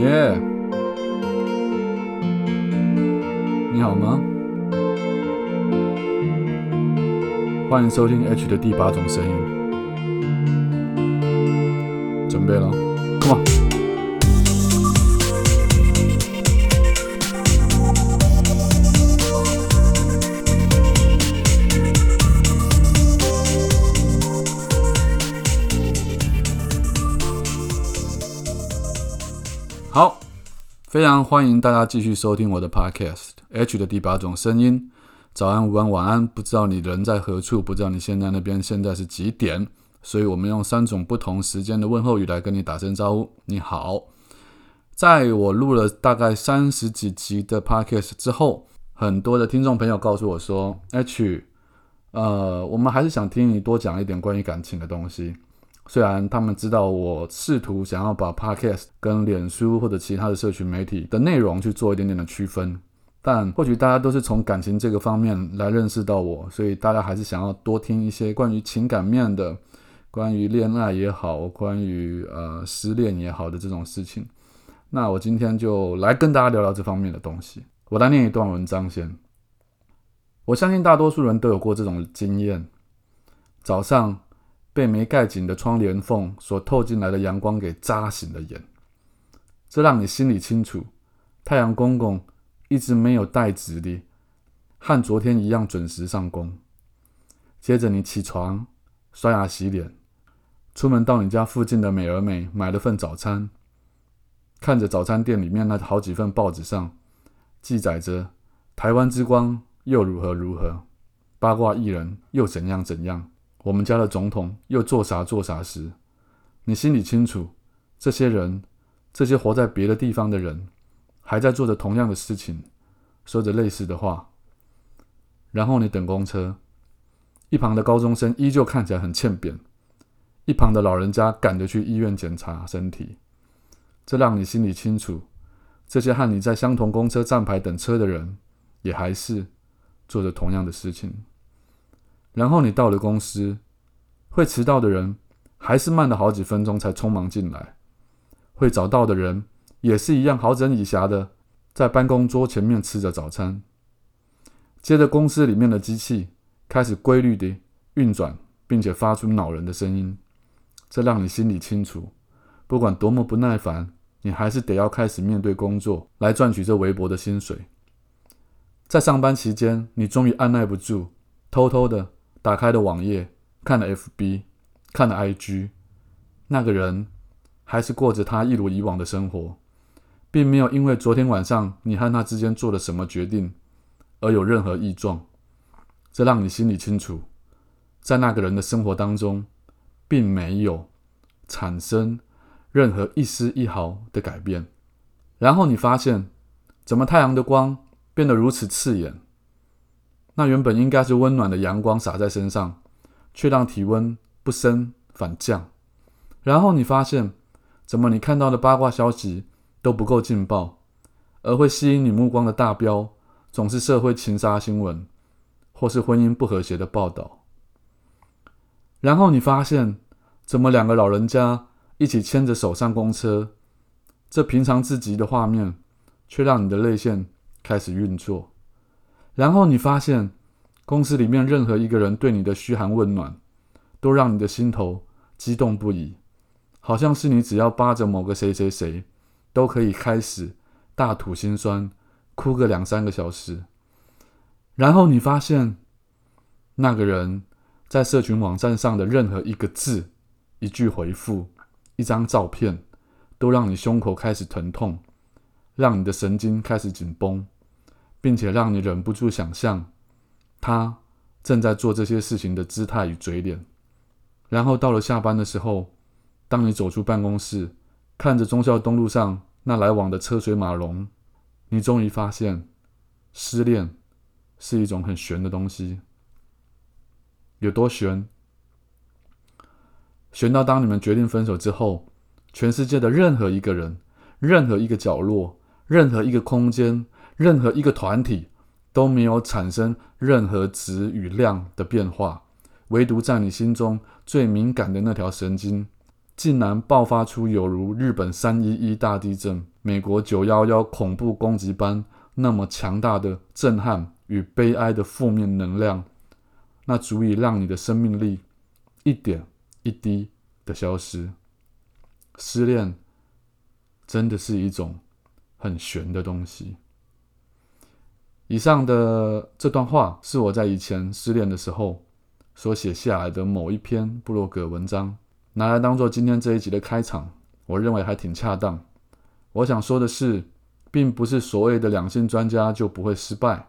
耶，你好吗？欢迎收听 H 的第八种声音，准备了，Come on！好，非常欢迎大家继续收听我的 Podcast H 的第八种声音。早安、午安、晚安，不知道你人在何处，不知道你现在那边现在是几点，所以我们用三种不同时间的问候语来跟你打声招呼。你好，在我录了大概三十几集的 Podcast 之后，很多的听众朋友告诉我说：“H，呃，我们还是想听你多讲一点关于感情的东西。”虽然他们知道我试图想要把 Podcast 跟脸书或者其他的社群媒体的内容去做一点点的区分，但或许大家都是从感情这个方面来认识到我，所以大家还是想要多听一些关于情感面的、关于恋爱也好、关于呃失恋也好的这种事情。那我今天就来跟大家聊聊这方面的东西。我来念一段文章先。我相信大多数人都有过这种经验：早上。被没盖紧的窗帘缝所透进来的阳光给扎醒了眼，这让你心里清楚，太阳公公一直没有带子的，和昨天一样准时上工。接着你起床、刷牙、洗脸，出门到你家附近的美而美买了份早餐，看着早餐店里面那好几份报纸上记载着台湾之光又如何如何，八卦艺人又怎样怎样。我们家的总统又做啥做啥时，你心里清楚，这些人，这些活在别的地方的人，还在做着同样的事情，说着类似的话。然后你等公车，一旁的高中生依旧看起来很欠扁，一旁的老人家赶着去医院检查身体。这让你心里清楚，这些和你在相同公车站牌等车的人，也还是做着同样的事情。然后你到了公司，会迟到的人还是慢了好几分钟才匆忙进来；会早到的人也是一样好整以暇的在办公桌前面吃着早餐。接着，公司里面的机器开始规律的运转，并且发出恼人的声音。这让你心里清楚，不管多么不耐烦，你还是得要开始面对工作，来赚取这微薄的薪水。在上班期间，你终于按耐不住，偷偷的。打开的网页，看了 FB，看了 IG，那个人还是过着他一如以往的生活，并没有因为昨天晚上你和他之间做了什么决定而有任何异状。这让你心里清楚，在那个人的生活当中，并没有产生任何一丝一毫的改变。然后你发现，怎么太阳的光变得如此刺眼？那原本应该是温暖的阳光洒在身上，却让体温不升反降。然后你发现，怎么你看到的八卦消息都不够劲爆，而会吸引你目光的大标总是社会情杀新闻，或是婚姻不和谐的报道。然后你发现，怎么两个老人家一起牵着手上公车，这平常至极的画面，却让你的泪腺开始运作。然后你发现，公司里面任何一个人对你的嘘寒问暖，都让你的心头激动不已，好像是你只要扒着某个谁谁谁，都可以开始大吐心酸，哭个两三个小时。然后你发现，那个人在社群网站上的任何一个字、一句回复、一张照片，都让你胸口开始疼痛，让你的神经开始紧绷。并且让你忍不住想象，他正在做这些事情的姿态与嘴脸。然后到了下班的时候，当你走出办公室，看着忠孝东路上那来往的车水马龙，你终于发现，失恋是一种很玄的东西。有多玄？悬到当你们决定分手之后，全世界的任何一个人、任何一个角落、任何一个空间。任何一个团体都没有产生任何值与量的变化，唯独在你心中最敏感的那条神经，竟然爆发出有如日本三一一大地震、美国九幺幺恐怖攻击般那么强大的震撼与悲哀的负面能量，那足以让你的生命力一点一滴的消失。失恋真的是一种很玄的东西。以上的这段话是我在以前失恋的时候所写下来的某一篇布洛格文章，拿来当做今天这一集的开场，我认为还挺恰当。我想说的是，并不是所谓的两性专家就不会失败，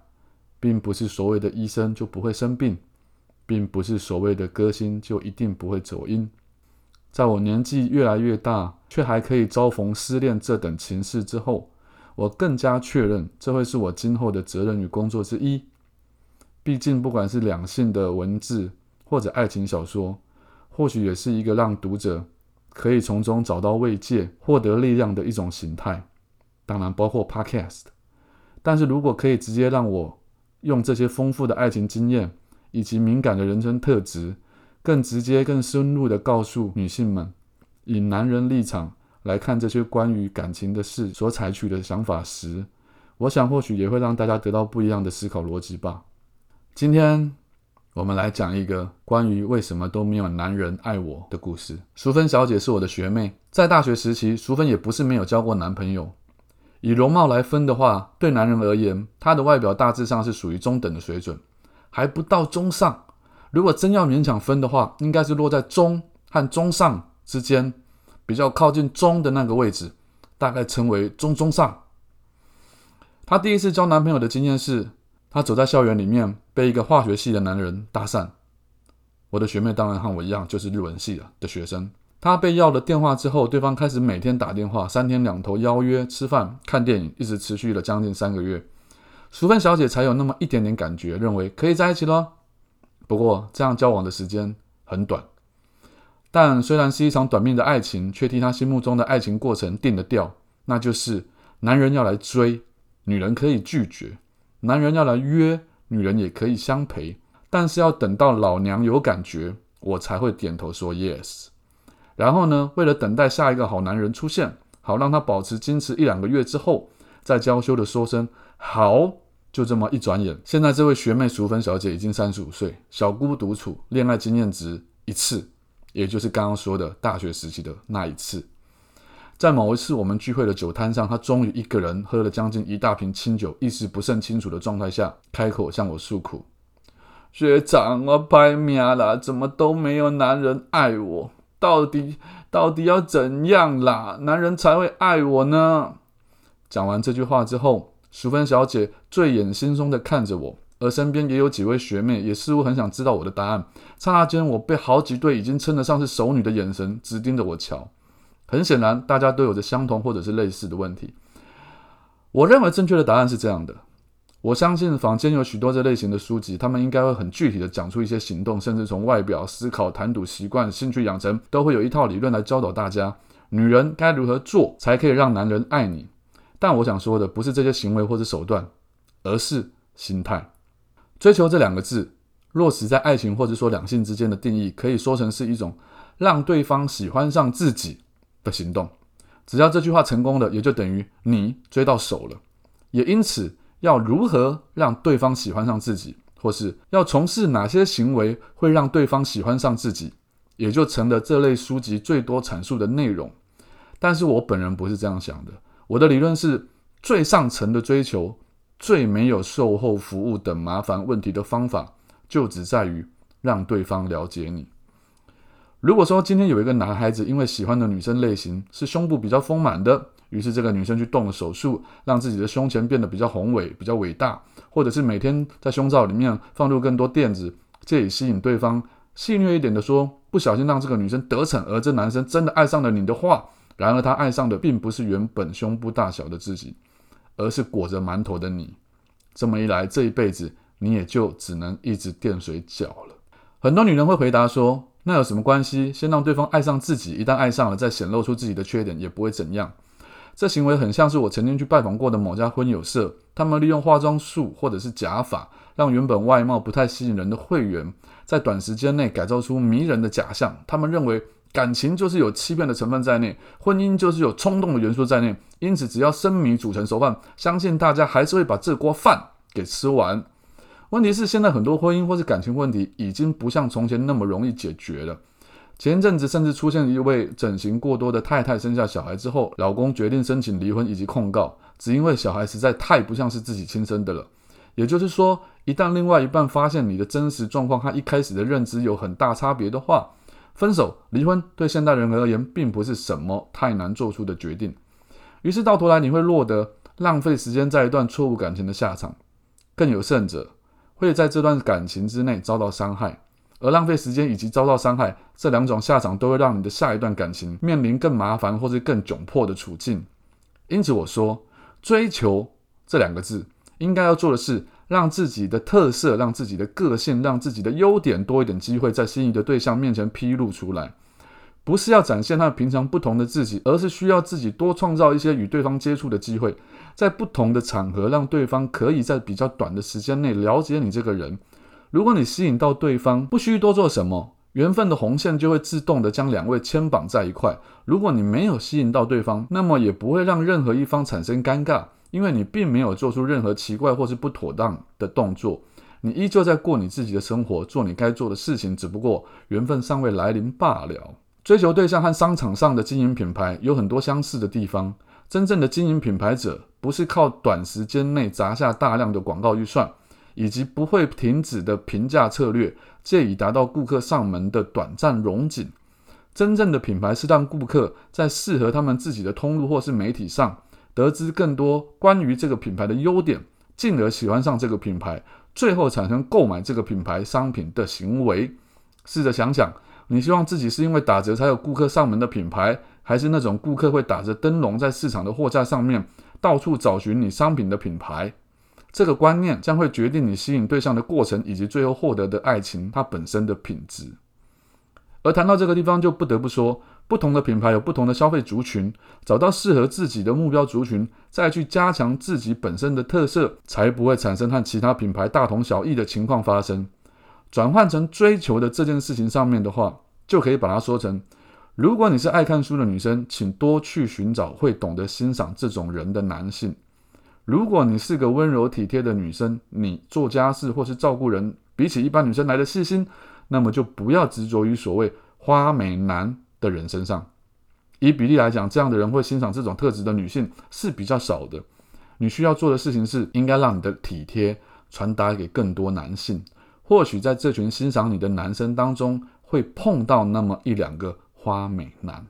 并不是所谓的医生就不会生病，并不是所谓的歌星就一定不会走音。在我年纪越来越大，却还可以遭逢失恋这等情事之后，我更加确认这会是我今后的责任与工作之一。毕竟，不管是两性的文字或者爱情小说，或许也是一个让读者可以从中找到慰藉、获得力量的一种形态。当然，包括 Podcast。但是如果可以直接让我用这些丰富的爱情经验以及敏感的人生特质，更直接、更深入的告诉女性们，以男人立场来看这些关于感情的事所采取的想法时，我想或许也会让大家得到不一样的思考逻辑吧。今天我们来讲一个关于为什么都没有男人爱我的故事。淑芬小姐是我的学妹，在大学时期，淑芬也不是没有交过男朋友。以容貌来分的话，对男人而言，她的外表大致上是属于中等的水准，还不到中上。如果真要勉强分的话，应该是落在中和中上之间，比较靠近中的那个位置，大概称为中中上。她第一次交男朋友的经验是，她走在校园里面，被一个化学系的男人搭讪。我的学妹当然和我一样，就是日文系的的学生。她被要了电话之后，对方开始每天打电话，三天两头邀约吃饭、看电影，一直持续了将近三个月。淑芬小姐才有那么一点点感觉，认为可以在一起了。不过，这样交往的时间很短，但虽然是一场短命的爱情，却替他心目中的爱情过程定了调，那就是男人要来追，女人可以拒绝；男人要来约，女人也可以相陪，但是要等到老娘有感觉，我才会点头说 yes。然后呢，为了等待下一个好男人出现，好让他保持矜持一两个月之后，再娇羞的说声好。就这么一转眼，现在这位学妹淑芬小姐已经三十五岁，小姑独处，恋爱经验值一次，也就是刚刚说的大学时期的那一次。在某一次我们聚会的酒摊上，他终于一个人喝了将近一大瓶清酒，意识不甚清楚的状态下，开口向我诉苦：“学长，我拍命了，怎么都没有男人爱我？到底到底要怎样啦，男人才会爱我呢？”讲完这句话之后。淑芬小姐醉眼惺忪地看着我，而身边也有几位学妹，也似乎很想知道我的答案。刹那间，我被好几对已经称得上是熟女的眼神直盯着我瞧。很显然，大家都有着相同或者是类似的问题。我认为正确的答案是这样的：我相信坊间有许多这类型的书籍，他们应该会很具体的讲出一些行动，甚至从外表、思考、谈吐习惯、兴趣养成，都会有一套理论来教导大家，女人该如何做才可以让男人爱你。但我想说的不是这些行为或者手段，而是心态。追求这两个字落实在爱情或者说两性之间的定义，可以说成是一种让对方喜欢上自己的行动。只要这句话成功了，也就等于你追到手了。也因此，要如何让对方喜欢上自己，或是要从事哪些行为会让对方喜欢上自己，也就成了这类书籍最多阐述的内容。但是我本人不是这样想的。我的理论是最上层的追求，最没有售后服务等麻烦问题的方法，就只在于让对方了解你。如果说今天有一个男孩子因为喜欢的女生类型是胸部比较丰满的，于是这个女生去动了手术，让自己的胸前变得比较宏伟、比较伟大，或者是每天在胸罩里面放入更多垫子，借以吸引对方。戏谑一点的说，不小心让这个女生得逞，而这男生真的爱上了你的话。然而，他爱上的并不是原本胸部大小的自己，而是裹着馒头的你。这么一来，这一辈子你也就只能一直垫水饺了。很多女人会回答说：“那有什么关系？先让对方爱上自己，一旦爱上了，再显露出自己的缺点，也不会怎样。”这行为很像是我曾经去拜访过的某家婚友社，他们利用化妆术或者是假发，让原本外貌不太吸引人的会员，在短时间内改造出迷人的假象。他们认为。感情就是有欺骗的成分在内，婚姻就是有冲动的元素在内。因此，只要生米煮成熟饭，相信大家还是会把这锅饭给吃完。问题是，现在很多婚姻或是感情问题已经不像从前那么容易解决了。前阵子甚至出现一位整形过多的太太生下小孩之后，老公决定申请离婚以及控告，只因为小孩实在太不像是自己亲生的了。也就是说，一旦另外一半发现你的真实状况和一开始的认知有很大差别的话，分手、离婚对现代人而言并不是什么太难做出的决定。于是到头来你会落得浪费时间在一段错误感情的下场，更有甚者会在这段感情之内遭到伤害。而浪费时间以及遭到伤害这两种下场，都会让你的下一段感情面临更麻烦或是更窘迫的处境。因此我说，追求这两个字，应该要做的是。让自己的特色、让自己的个性、让自己的优点多一点机会在心仪的对象面前披露出来，不是要展现他平常不同的自己，而是需要自己多创造一些与对方接触的机会，在不同的场合让对方可以在比较短的时间内了解你这个人。如果你吸引到对方，不需多做什么，缘分的红线就会自动的将两位牵绑在一块。如果你没有吸引到对方，那么也不会让任何一方产生尴尬。因为你并没有做出任何奇怪或是不妥当的动作，你依旧在过你自己的生活，做你该做的事情，只不过缘分尚未来临罢了。追求对象和商场上的经营品牌有很多相似的地方。真正的经营品牌者，不是靠短时间内砸下大量的广告预算，以及不会停止的评价策略，借以达到顾客上门的短暂荣景。真正的品牌是让顾客在适合他们自己的通路或是媒体上。得知更多关于这个品牌的优点，进而喜欢上这个品牌，最后产生购买这个品牌商品的行为。试着想想，你希望自己是因为打折才有顾客上门的品牌，还是那种顾客会打着灯笼在市场的货架上面到处找寻你商品的品牌？这个观念将会决定你吸引对象的过程，以及最后获得的爱情它本身的品质。而谈到这个地方，就不得不说。不同的品牌有不同的消费族群，找到适合自己的目标族群，再去加强自己本身的特色，才不会产生和其他品牌大同小异的情况发生。转换成追求的这件事情上面的话，就可以把它说成：如果你是爱看书的女生，请多去寻找会懂得欣赏这种人的男性；如果你是个温柔体贴的女生，你做家事或是照顾人，比起一般女生来的细心，那么就不要执着于所谓花美男。的人身上，以比例来讲，这样的人会欣赏这种特质的女性是比较少的。你需要做的事情是，应该让你的体贴传达给更多男性。或许在这群欣赏你的男生当中，会碰到那么一两个花美男。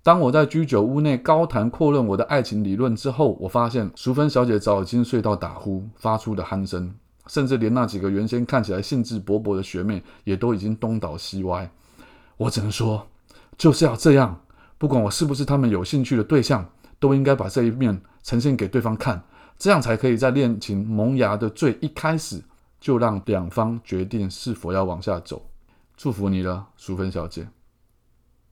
当我在居酒屋内高谈阔论我的爱情理论之后，我发现淑芬小姐早已经睡到打呼，发出的鼾声，甚至连那几个原先看起来兴致勃勃的学妹，也都已经东倒西歪。我只能说，就是要这样。不管我是不是他们有兴趣的对象，都应该把这一面呈现给对方看，这样才可以在恋情萌芽的最一开始，就让两方决定是否要往下走。祝福你了，淑芬小姐。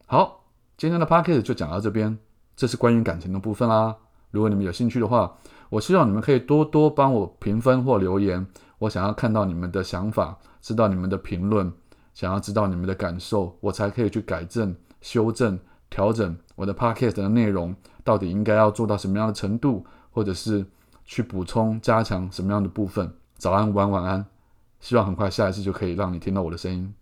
好，今天的 p o c a s t 就讲到这边，这是关于感情的部分啦。如果你们有兴趣的话，我希望你们可以多多帮我评分或留言，我想要看到你们的想法，知道你们的评论。想要知道你们的感受，我才可以去改正、修正、调整我的 podcast 的内容，到底应该要做到什么样的程度，或者是去补充、加强什么样的部分。早安，午安，晚安。希望很快下一次就可以让你听到我的声音。